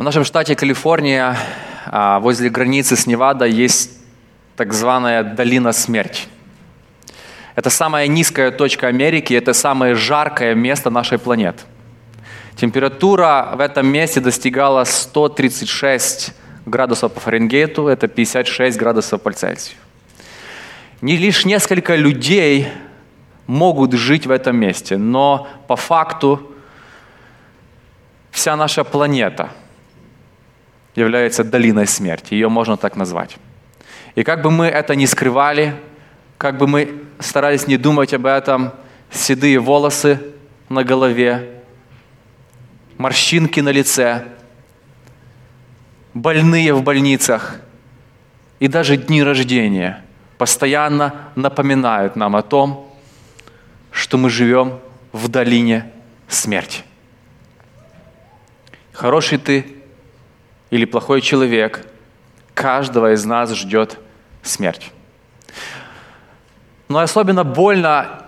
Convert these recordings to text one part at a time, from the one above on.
В нашем штате Калифорния, а, возле границы с Невада, есть так званая долина смерти. Это самая низкая точка Америки, это самое жаркое место нашей планеты. Температура в этом месте достигала 136 градусов по Фаренгейту, это 56 градусов по Цельсию. Не лишь несколько людей могут жить в этом месте, но по факту вся наша планета является долиной смерти, ее можно так назвать. И как бы мы это ни скрывали, как бы мы старались не думать об этом, седые волосы на голове, морщинки на лице, больные в больницах и даже дни рождения постоянно напоминают нам о том, что мы живем в долине смерти. Хороший ты или плохой человек, каждого из нас ждет смерть. Но особенно больно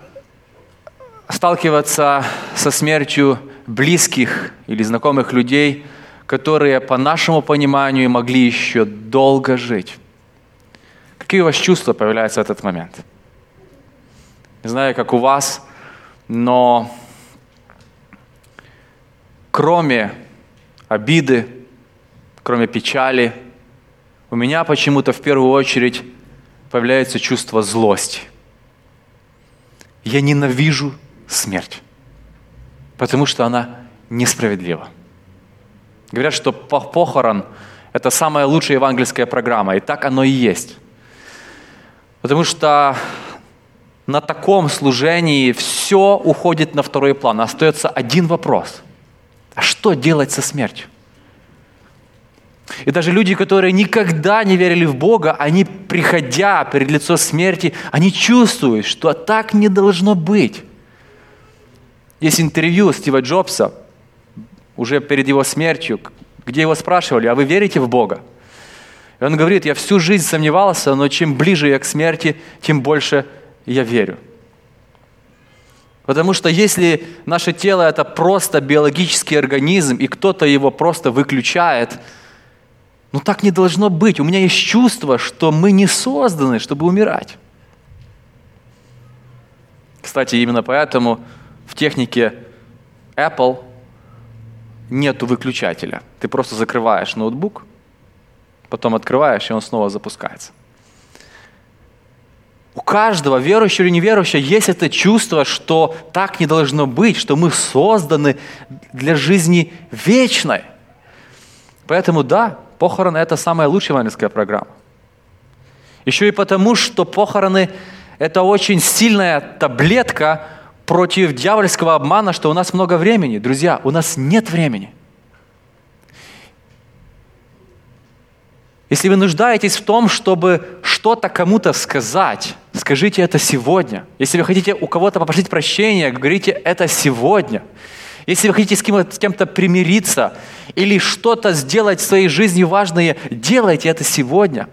сталкиваться со смертью близких или знакомых людей, которые, по нашему пониманию, могли еще долго жить. Какие у вас чувства появляются в этот момент? Не знаю, как у вас, но кроме обиды, кроме печали, у меня почему-то в первую очередь появляется чувство злости. Я ненавижу смерть потому что она несправедлива. Говорят, что похорон – это самая лучшая евангельская программа, и так оно и есть. Потому что на таком служении все уходит на второй план. Остается один вопрос. А что делать со смертью? И даже люди, которые никогда не верили в Бога, они, приходя перед лицо смерти, они чувствуют, что так не должно быть. Есть интервью Стива Джобса, уже перед его смертью, где его спрашивали, а вы верите в Бога? И он говорит, я всю жизнь сомневался, но чем ближе я к смерти, тем больше я верю. Потому что если наше тело это просто биологический организм, и кто-то его просто выключает, ну так не должно быть. У меня есть чувство, что мы не созданы, чтобы умирать. Кстати, именно поэтому в технике Apple нету выключателя. Ты просто закрываешь ноутбук, потом открываешь, и он снова запускается. У каждого, верующего или неверующего, есть это чувство, что так не должно быть, что мы созданы для жизни вечной. Поэтому да, похороны – это самая лучшая евангельская программа. Еще и потому, что похороны – это очень сильная таблетка – против дьявольского обмана, что у нас много времени. Друзья, у нас нет времени. Если вы нуждаетесь в том, чтобы что-то кому-то сказать, скажите это сегодня. Если вы хотите у кого-то попросить прощения, говорите это сегодня. Если вы хотите с кем-то, примириться или что-то сделать в своей жизни важное, делайте это сегодня.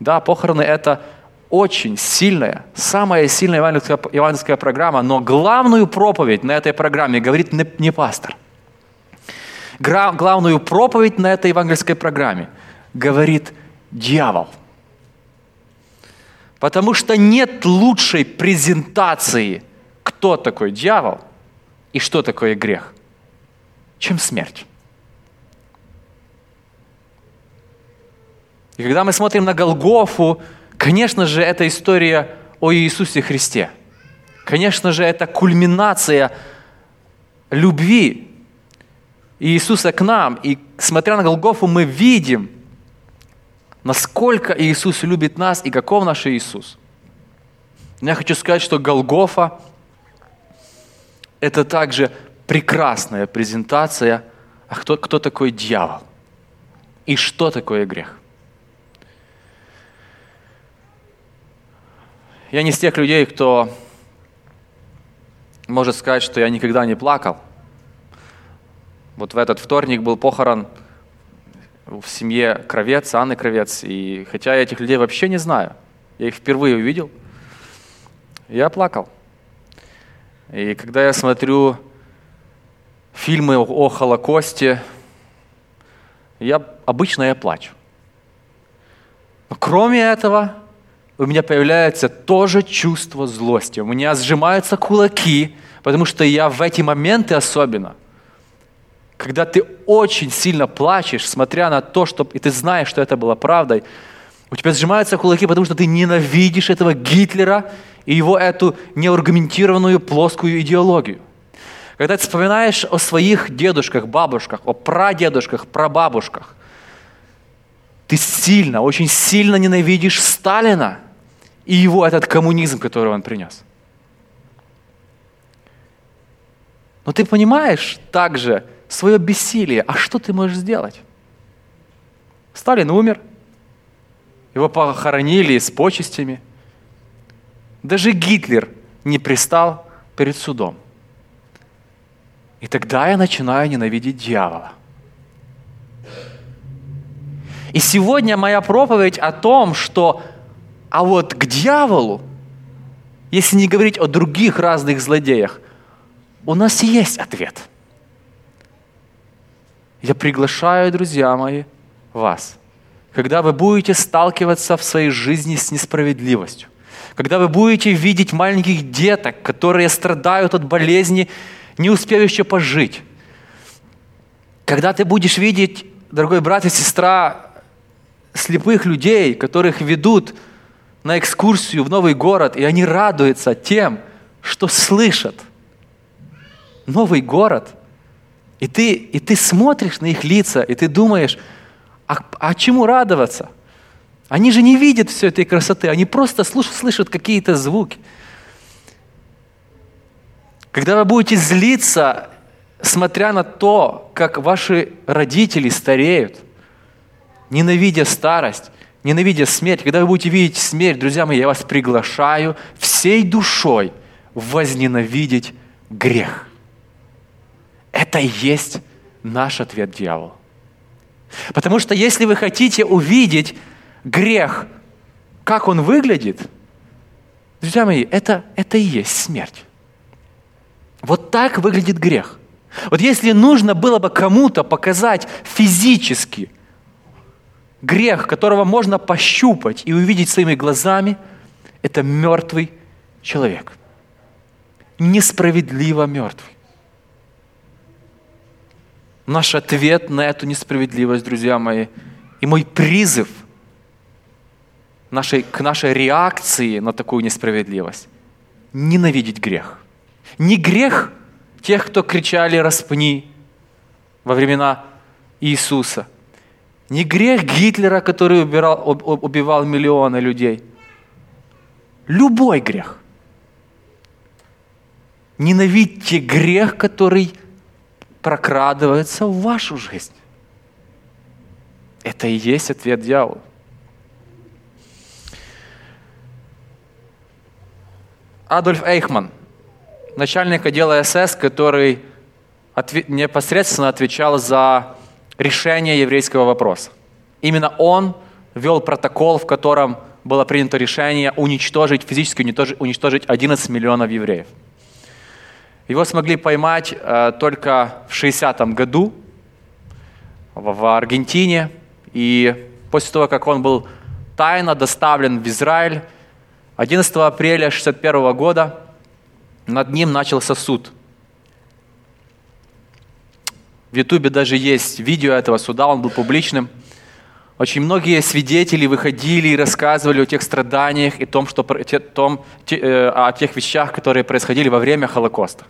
Да, похороны – это очень сильная, самая сильная евангельская, евангельская программа, но главную проповедь на этой программе говорит не, не пастор. Гра, главную проповедь на этой евангельской программе говорит дьявол. Потому что нет лучшей презентации, кто такой дьявол и что такое грех, чем смерть. И когда мы смотрим на Голгофу, Конечно же, это история о Иисусе Христе. Конечно же, это кульминация любви Иисуса к нам. И смотря на Голгофу, мы видим, насколько Иисус любит нас и каков наш Иисус. Но я хочу сказать, что Голгофа – это также прекрасная презентация, а кто, кто такой дьявол и что такое грех. Я не из тех людей, кто может сказать, что я никогда не плакал. Вот в этот вторник был похорон в семье Кровец, Анны Кровец. И хотя я этих людей вообще не знаю, я их впервые увидел, я плакал. И когда я смотрю фильмы о Холокосте, я, обычно я плачу. Но кроме этого, у меня появляется тоже чувство злости. У меня сжимаются кулаки, потому что я в эти моменты особенно, когда ты очень сильно плачешь, смотря на то, что, и ты знаешь, что это было правдой, у тебя сжимаются кулаки, потому что ты ненавидишь этого Гитлера и его эту неаргументированную плоскую идеологию. Когда ты вспоминаешь о своих дедушках, бабушках, о прадедушках, прабабушках, ты сильно, очень сильно ненавидишь Сталина и его этот коммунизм, который он принес. Но ты понимаешь также свое бессилие. А что ты можешь сделать? Сталин умер, его похоронили с почестями. Даже Гитлер не пристал перед судом. И тогда я начинаю ненавидеть дьявола. И сегодня моя проповедь о том, что а вот к дьяволу, если не говорить о других разных злодеях, у нас есть ответ. Я приглашаю, друзья мои, вас, когда вы будете сталкиваться в своей жизни с несправедливостью, когда вы будете видеть маленьких деток, которые страдают от болезни, не успев еще пожить, когда ты будешь видеть, дорогой брат и сестра, слепых людей, которых ведут на экскурсию в новый город, и они радуются тем, что слышат. Новый город. И ты, и ты смотришь на их лица, и ты думаешь, а, а чему радоваться? Они же не видят всей этой красоты, они просто слушают, слышат какие-то звуки. Когда вы будете злиться, смотря на то, как ваши родители стареют – ненавидя старость, ненавидя смерть, когда вы будете видеть смерть, друзья мои, я вас приглашаю всей душой возненавидеть грех. Это и есть наш ответ дьяволу. Потому что если вы хотите увидеть грех, как он выглядит, друзья мои, это, это и есть смерть. Вот так выглядит грех. Вот если нужно было бы кому-то показать физически – грех, которого можно пощупать и увидеть своими глазами, это мертвый человек. Несправедливо мертвый. Наш ответ на эту несправедливость, друзья мои, и мой призыв нашей, к нашей реакции на такую несправедливость – ненавидеть грех. Не грех тех, кто кричали «распни» во времена Иисуса – не грех Гитлера, который убирал, убивал миллионы людей. Любой грех. Ненавидьте грех, который прокрадывается в вашу жизнь. Это и есть ответ дьявола. Адольф Эйхман, начальник отдела СС, который непосредственно отвечал за решение еврейского вопроса. Именно он вел протокол, в котором было принято решение уничтожить, физически уничтожить 11 миллионов евреев. Его смогли поймать э, только в 60-м году в, Аргентине. И после того, как он был тайно доставлен в Израиль, 11 апреля 1961 года над ним начался суд – в Ютубе даже есть видео этого суда, он был публичным. Очень многие свидетели выходили и рассказывали о тех страданиях и том, что, э, о тех вещах, которые происходили во время Холокоста.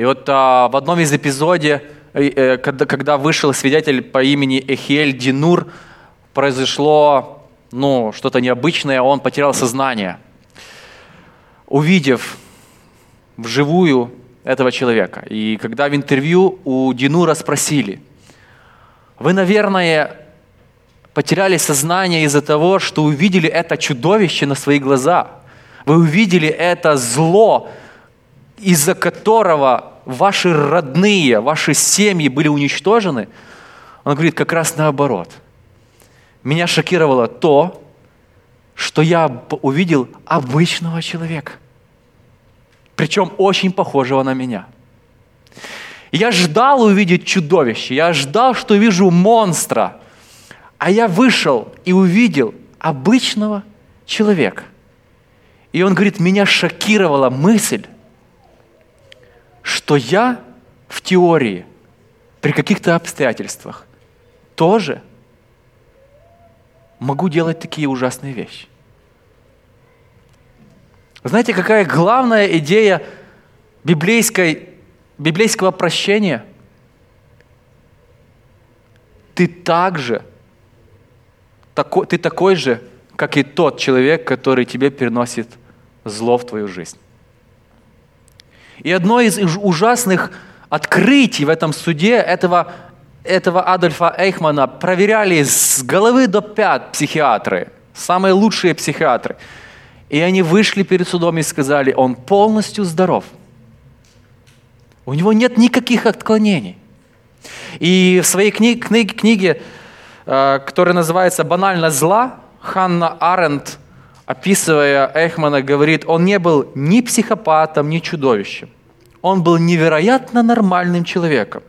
И вот а, в одном из эпизодов, э, когда, когда вышел свидетель по имени Эхиэль Динур, произошло ну, что-то необычное, он потерял сознание. Увидев вживую этого человека. И когда в интервью у Динура спросили, вы, наверное, потеряли сознание из-за того, что увидели это чудовище на свои глаза. Вы увидели это зло, из-за которого ваши родные, ваши семьи были уничтожены. Он говорит, как раз наоборот. Меня шокировало то, что я увидел обычного человека – причем очень похожего на меня. Я ждал увидеть чудовище, я ждал, что вижу монстра. А я вышел и увидел обычного человека. И он говорит, меня шокировала мысль, что я в теории при каких-то обстоятельствах тоже могу делать такие ужасные вещи. Знаете, какая главная идея библейской, библейского прощения? Ты также, такой, ты такой же, как и тот человек, который тебе переносит зло в твою жизнь. И одно из ужасных открытий в этом суде этого, этого Адольфа Эйхмана проверяли с головы до пят психиатры, самые лучшие психиатры. И они вышли перед судом и сказали, он полностью здоров. У него нет никаких отклонений. И в своей книге, книге, книге э, которая называется «Банально зла», Ханна Аренд, описывая Эйхмана, говорит, он не был ни психопатом, ни чудовищем. Он был невероятно нормальным человеком,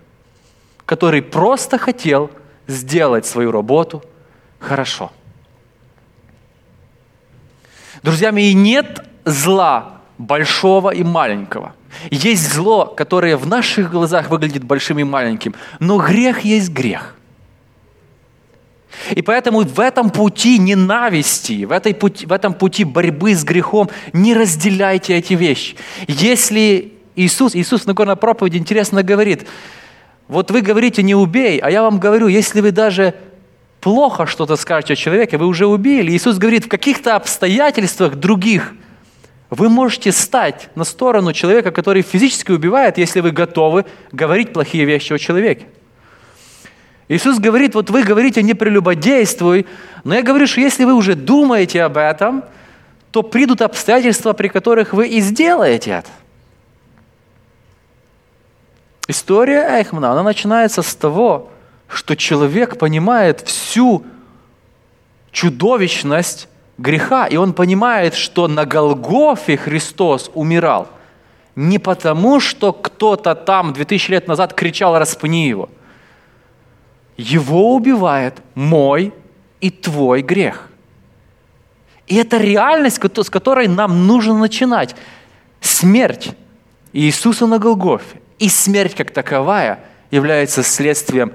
который просто хотел сделать свою работу хорошо. Друзья мои, нет зла большого и маленького. Есть зло, которое в наших глазах выглядит большим и маленьким, но грех есть грех. И поэтому в этом пути ненависти, в, этой пути, в этом пути борьбы с грехом не разделяйте эти вещи. Если Иисус, Иисус на горной проповеди интересно говорит, вот вы говорите не убей, а я вам говорю, если вы даже плохо что-то скажете о человеке, вы уже убили. Иисус говорит, в каких-то обстоятельствах других вы можете стать на сторону человека, который физически убивает, если вы готовы говорить плохие вещи о человеке. Иисус говорит, вот вы говорите не прелюбодействуй, но я говорю, что если вы уже думаете об этом, то придут обстоятельства, при которых вы и сделаете это. История Эйхмана, она начинается с того, что человек понимает всю чудовищность греха, и он понимает, что на Голгофе Христос умирал не потому, что кто-то там 2000 лет назад кричал «распни его». Его убивает мой и твой грех. И это реальность, с которой нам нужно начинать. Смерть Иисуса на Голгофе и смерть как таковая является следствием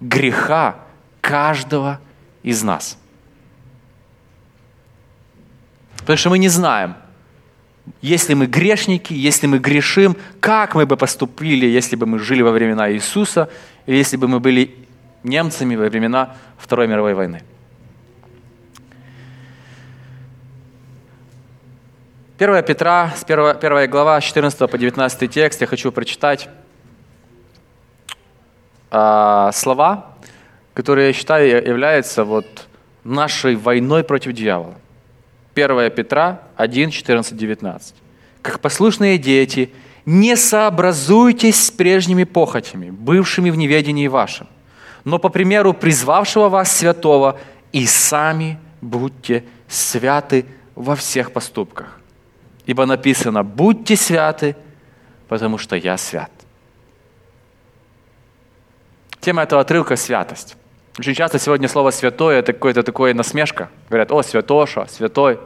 греха каждого из нас. Потому что мы не знаем, если мы грешники, если мы грешим, как мы бы поступили, если бы мы жили во времена Иисуса, если бы мы были немцами во времена Второй мировой войны. Первая Петра, 1, 1 глава, 14 по 19 текст, я хочу прочитать э, слова, которые, я считаю, являются вот нашей войной против дьявола. 1 Петра 1, 14, 19. «Как послушные дети, не сообразуйтесь с прежними похотями, бывшими в неведении вашем, но по примеру призвавшего вас святого, и сами будьте святы во всех поступках. Ибо написано, будьте святы, потому что я свят. Тема этого отрывка – святость. Очень часто сегодня слово «святой» – это какое-то такое насмешка. Говорят, о, святоша, святой.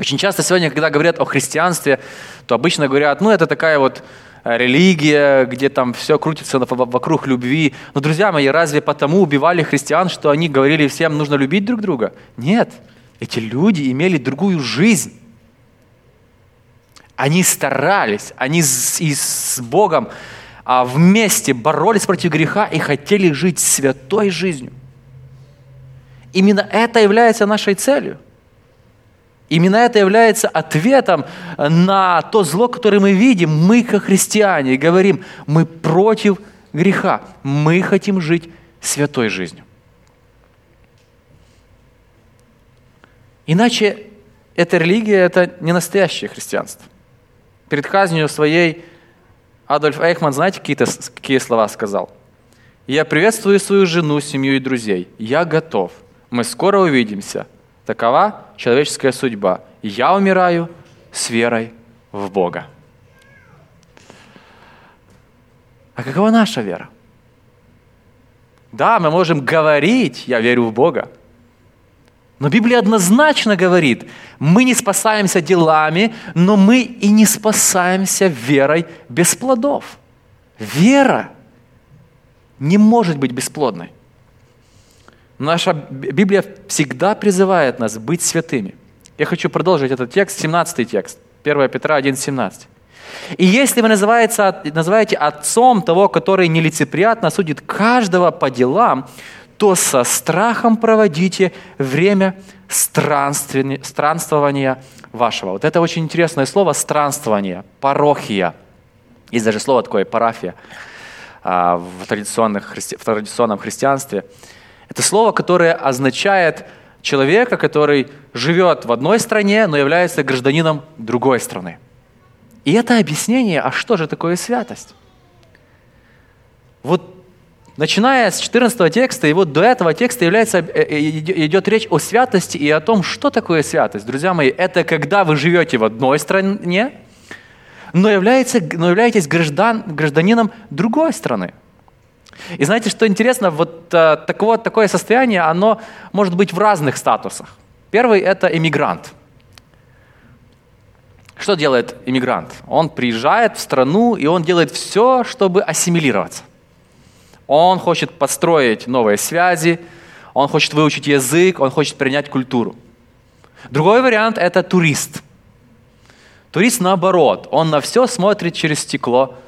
Очень часто сегодня, когда говорят о христианстве, то обычно говорят, ну, это такая вот религия, где там все крутится вокруг любви. Но, друзья мои, разве потому убивали христиан, что они говорили всем, нужно любить друг друга? Нет. Эти люди имели другую жизнь. Они старались, они с, и с Богом а вместе боролись против греха и хотели жить святой жизнью. Именно это является нашей целью. Именно это является ответом на то зло, которое мы видим. Мы, как христиане, говорим, мы против греха. Мы хотим жить святой жизнью. Иначе эта религия – это не настоящее христианство. Перед казнью своей Адольф Эйхман, знаете, какие, какие слова сказал? «Я приветствую свою жену, семью и друзей. Я готов. Мы скоро увидимся. Такова человеческая судьба. Я умираю с верой в Бога». А какова наша вера? Да, мы можем говорить, я верю в Бога. Но Библия однозначно говорит, мы не спасаемся делами, но мы и не спасаемся верой без плодов. Вера не может быть бесплодной. Наша Библия всегда призывает нас быть святыми. Я хочу продолжить этот текст, 17 текст, 1 Петра 1, 17. И если вы называете отцом того, который нелицеприятно судит каждого по делам, то со страхом проводите время странствования вашего. Вот это очень интересное слово «странствование», «парохия». Есть даже слово такое «парафия» а, в, традиционных, в традиционном христианстве. Это слово, которое означает человека, который живет в одной стране, но является гражданином другой страны. И это объяснение, а что же такое святость? Вот начиная с 14 текста, и вот до этого текста является, э, э, идет речь о святости и о том, что такое святость. Друзья мои, это когда вы живете в одной стране, но, является, но являетесь граждан, гражданином другой страны. И знаете, что интересно, вот а, такое, такое состояние, оно может быть в разных статусах. Первый – это иммигрант – что делает иммигрант? Он приезжает в страну, и он делает все, чтобы ассимилироваться. Он хочет построить новые связи, он хочет выучить язык, он хочет принять культуру. Другой вариант – это турист. Турист наоборот, он на все смотрит через стекло э,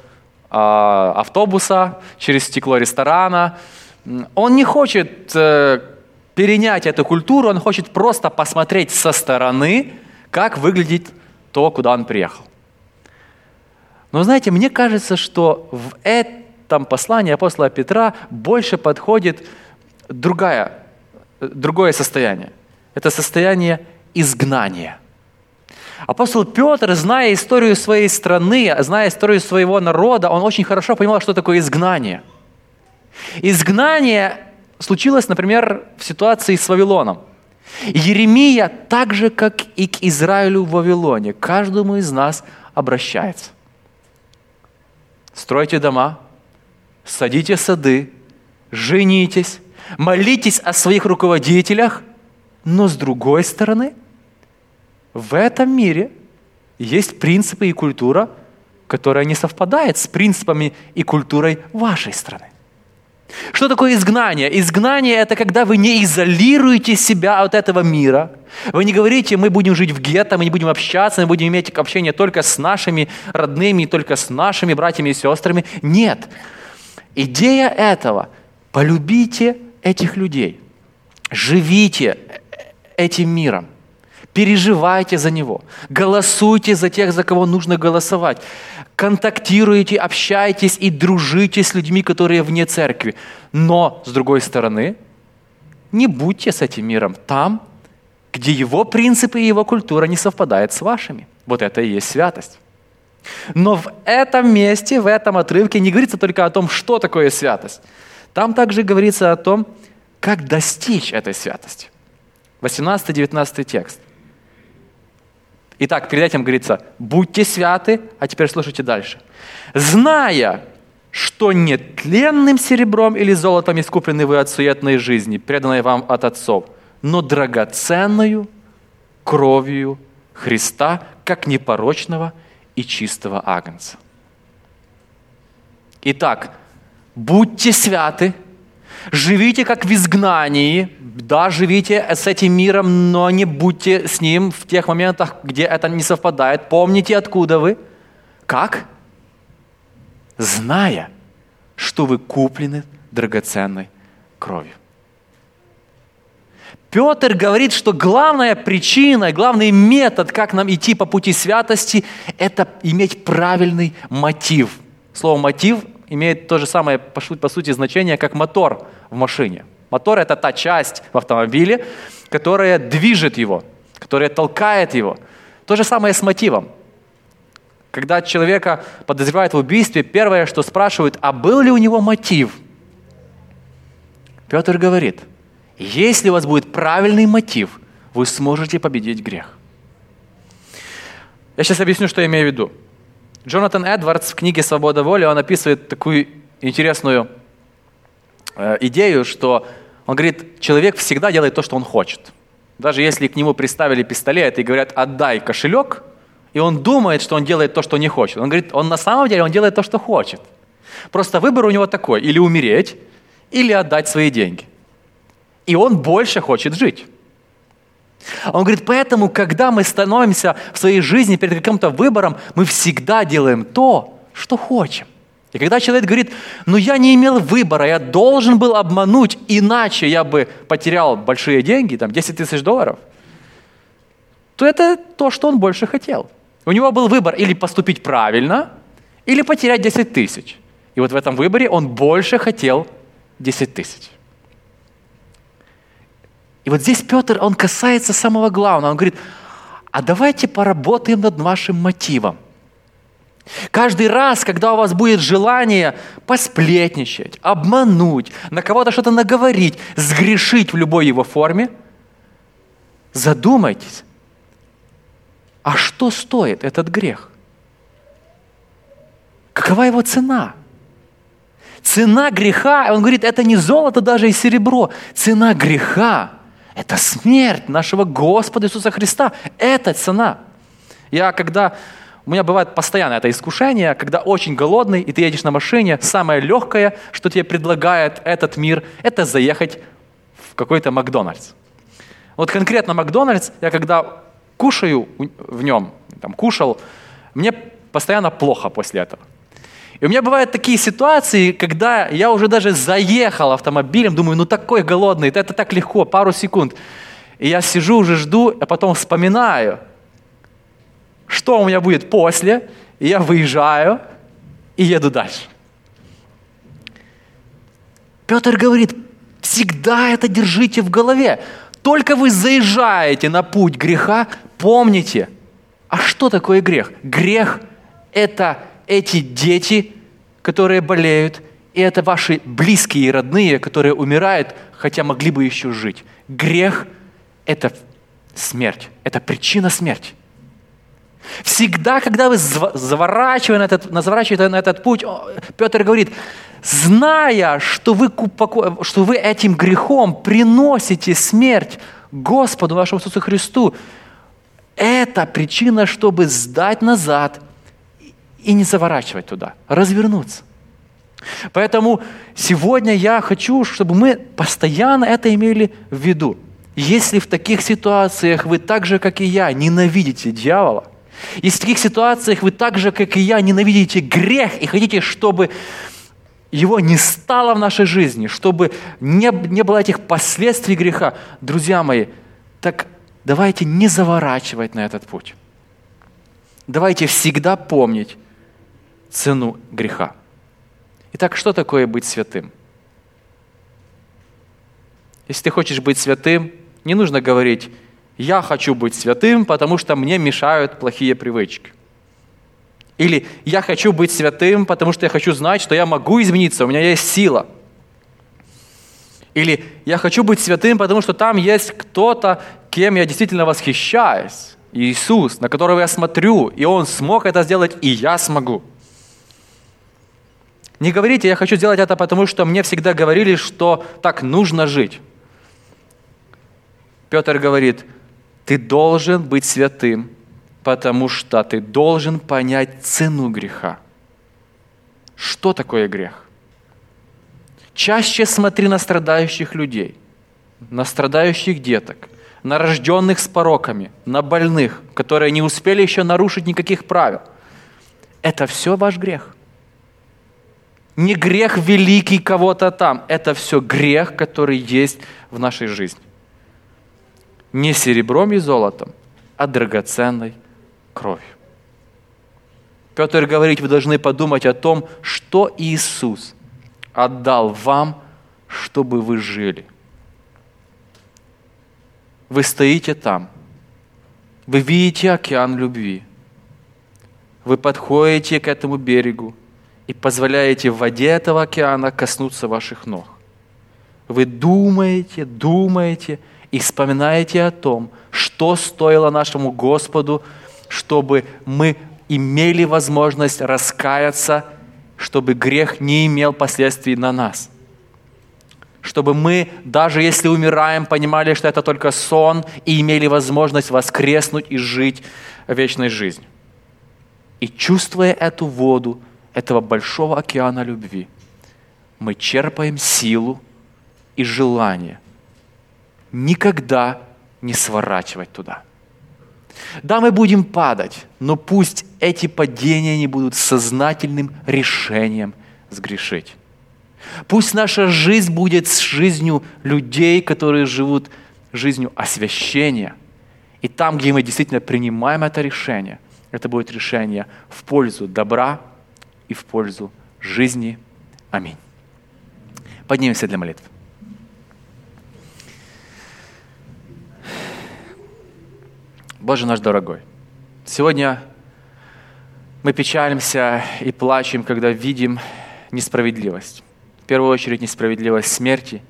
автобуса, через стекло ресторана. Он не хочет э, перенять эту культуру, он хочет просто посмотреть со стороны, как выглядит то, куда он приехал. Но знаете, мне кажется, что в этом послании апостола Петра больше подходит другая, другое состояние. Это состояние изгнания. Апостол Петр, зная историю своей страны, зная историю своего народа, он очень хорошо понимал, что такое изгнание. Изгнание случилось, например, в ситуации с Вавилоном – Еремия, так же, как и к Израилю в Вавилоне, каждому из нас обращается. Стройте дома, садите сады, женитесь, молитесь о своих руководителях, но с другой стороны, в этом мире есть принципы и культура, которая не совпадает с принципами и культурой вашей страны. Что такое изгнание? Изгнание – это когда вы не изолируете себя от этого мира. Вы не говорите, мы будем жить в гетто, мы не будем общаться, мы будем иметь общение только с нашими родными, только с нашими братьями и сестрами. Нет. Идея этого – полюбите этих людей, живите этим миром, переживайте за него, голосуйте за тех, за кого нужно голосовать контактируете, общаетесь и дружите с людьми, которые вне церкви. Но, с другой стороны, не будьте с этим миром там, где его принципы и его культура не совпадают с вашими. Вот это и есть святость. Но в этом месте, в этом отрывке не говорится только о том, что такое святость. Там также говорится о том, как достичь этой святости. 18-19 текст. Итак, перед этим говорится, будьте святы, а теперь слушайте дальше. Зная, что нетленным серебром или золотом искуплены вы от суетной жизни, преданной вам от отцов, но драгоценную кровью Христа, как непорочного и чистого агнца. Итак, будьте святы – Живите как в изгнании, да, живите с этим миром, но не будьте с ним в тех моментах, где это не совпадает. Помните, откуда вы. Как? Зная, что вы куплены драгоценной кровью. Петр говорит, что главная причина, главный метод, как нам идти по пути святости, это иметь правильный мотив. Слово «мотив» имеет то же самое, по сути, значение, как мотор в машине. Мотор – это та часть в автомобиле, которая движет его, которая толкает его. То же самое с мотивом. Когда человека подозревают в убийстве, первое, что спрашивают, а был ли у него мотив? Петр говорит, если у вас будет правильный мотив, вы сможете победить грех. Я сейчас объясню, что я имею в виду. Джонатан Эдвардс в книге «Свобода воли» он описывает такую интересную э, идею, что он говорит, человек всегда делает то, что он хочет. Даже если к нему приставили пистолет и говорят, отдай кошелек, и он думает, что он делает то, что не хочет. Он говорит, он на самом деле он делает то, что хочет. Просто выбор у него такой, или умереть, или отдать свои деньги. И он больше хочет жить. Он говорит, поэтому, когда мы становимся в своей жизни перед каким-то выбором, мы всегда делаем то, что хотим. И когда человек говорит, ну я не имел выбора, я должен был обмануть, иначе я бы потерял большие деньги, там 10 тысяч долларов, то это то, что он больше хотел. У него был выбор или поступить правильно, или потерять 10 тысяч. И вот в этом выборе он больше хотел 10 тысяч. И вот здесь Петр, он касается самого главного. Он говорит, а давайте поработаем над вашим мотивом. Каждый раз, когда у вас будет желание посплетничать, обмануть, на кого-то что-то наговорить, сгрешить в любой его форме, задумайтесь, а что стоит этот грех? Какова его цена? Цена греха, он говорит, это не золото даже и серебро. Цена греха – это смерть нашего Господа Иисуса Христа. Это цена. Я когда у меня бывает постоянно это искушение, когда очень голодный, и ты едешь на машине, самое легкое, что тебе предлагает этот мир, это заехать в какой-то Макдональдс. Вот конкретно Макдональдс, я когда кушаю в нем, там, кушал, мне постоянно плохо после этого. И у меня бывают такие ситуации, когда я уже даже заехал автомобилем, думаю, ну такой голодный, это так легко, пару секунд. И я сижу, уже жду, а потом вспоминаю – что у меня будет после, и я выезжаю и еду дальше. Петр говорит, всегда это держите в голове. Только вы заезжаете на путь греха, помните, а что такое грех? Грех – это эти дети, которые болеют, и это ваши близкие и родные, которые умирают, хотя могли бы еще жить. Грех – это смерть, это причина смерти. Всегда, когда вы заворачиваете на этот, заворачиваете на этот путь, Петр говорит, зная, что вы, что вы этим грехом приносите смерть Господу вашему Иисусу Христу, это причина, чтобы сдать назад и не заворачивать туда, развернуться. Поэтому сегодня я хочу, чтобы мы постоянно это имели в виду. Если в таких ситуациях вы так же, как и я, ненавидите дьявола, и в таких ситуациях вы так же, как и я, ненавидите грех и хотите, чтобы его не стало в нашей жизни, чтобы не, не было этих последствий греха. Друзья мои, так давайте не заворачивать на этот путь. Давайте всегда помнить цену греха. Итак, что такое быть святым? Если ты хочешь быть святым, не нужно говорить, я хочу быть святым, потому что мне мешают плохие привычки. Или я хочу быть святым, потому что я хочу знать, что я могу измениться, у меня есть сила. Или я хочу быть святым, потому что там есть кто-то, кем я действительно восхищаюсь. Иисус, на которого я смотрю, и Он смог это сделать, и я смогу. Не говорите, я хочу сделать это, потому что мне всегда говорили, что так нужно жить. Петр говорит, ты должен быть святым, потому что ты должен понять цену греха. Что такое грех? Чаще смотри на страдающих людей, на страдающих деток, на рожденных с пороками, на больных, которые не успели еще нарушить никаких правил. Это все ваш грех. Не грех великий кого-то там. Это все грех, который есть в нашей жизни не серебром и золотом, а драгоценной кровью. Петр говорит, вы должны подумать о том, что Иисус отдал вам, чтобы вы жили. Вы стоите там, вы видите океан любви, вы подходите к этому берегу и позволяете воде этого океана коснуться ваших ног. Вы думаете, думаете – и вспоминаете о том, что стоило нашему Господу, чтобы мы имели возможность раскаяться, чтобы грех не имел последствий на нас. Чтобы мы, даже если умираем, понимали, что это только сон, и имели возможность воскреснуть и жить вечной жизнью. И чувствуя эту воду, этого большого океана любви, мы черпаем силу и желание никогда не сворачивать туда. Да, мы будем падать, но пусть эти падения не будут сознательным решением сгрешить. Пусть наша жизнь будет с жизнью людей, которые живут жизнью освящения. И там, где мы действительно принимаем это решение, это будет решение в пользу добра и в пользу жизни. Аминь. Поднимемся для молитвы. Боже наш дорогой, сегодня мы печалимся и плачем, когда видим несправедливость. В первую очередь несправедливость смерти,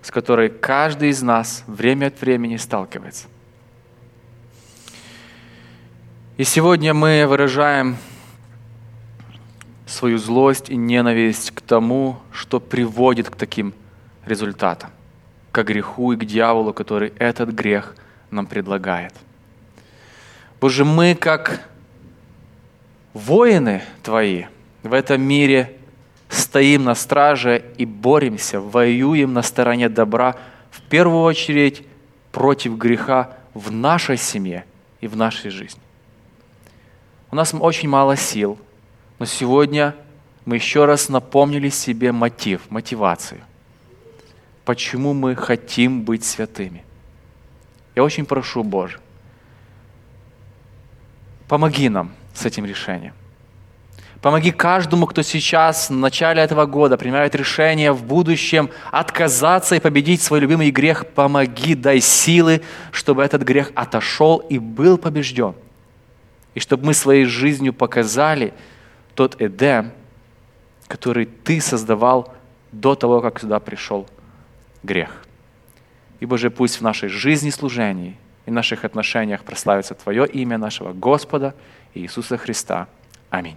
с которой каждый из нас время от времени сталкивается. И сегодня мы выражаем свою злость и ненависть к тому, что приводит к таким результатам, к греху и к дьяволу, который этот грех нам предлагает. Боже, мы как воины Твои в этом мире стоим на страже и боремся, воюем на стороне добра, в первую очередь против греха в нашей семье и в нашей жизни. У нас очень мало сил – но сегодня мы еще раз напомнили себе мотив, мотивацию. Почему мы хотим быть святыми. Я очень прошу, Боже, помоги нам с этим решением. Помоги каждому, кто сейчас, в начале этого года, принимает решение в будущем отказаться и победить свой любимый грех. Помоги, дай силы, чтобы этот грех отошел и был побежден. И чтобы мы своей жизнью показали, тот Эдем, который ты создавал до того, как сюда пришел грех. И, Боже, пусть в нашей жизни служении и наших отношениях прославится Твое имя нашего Господа Иисуса Христа. Аминь.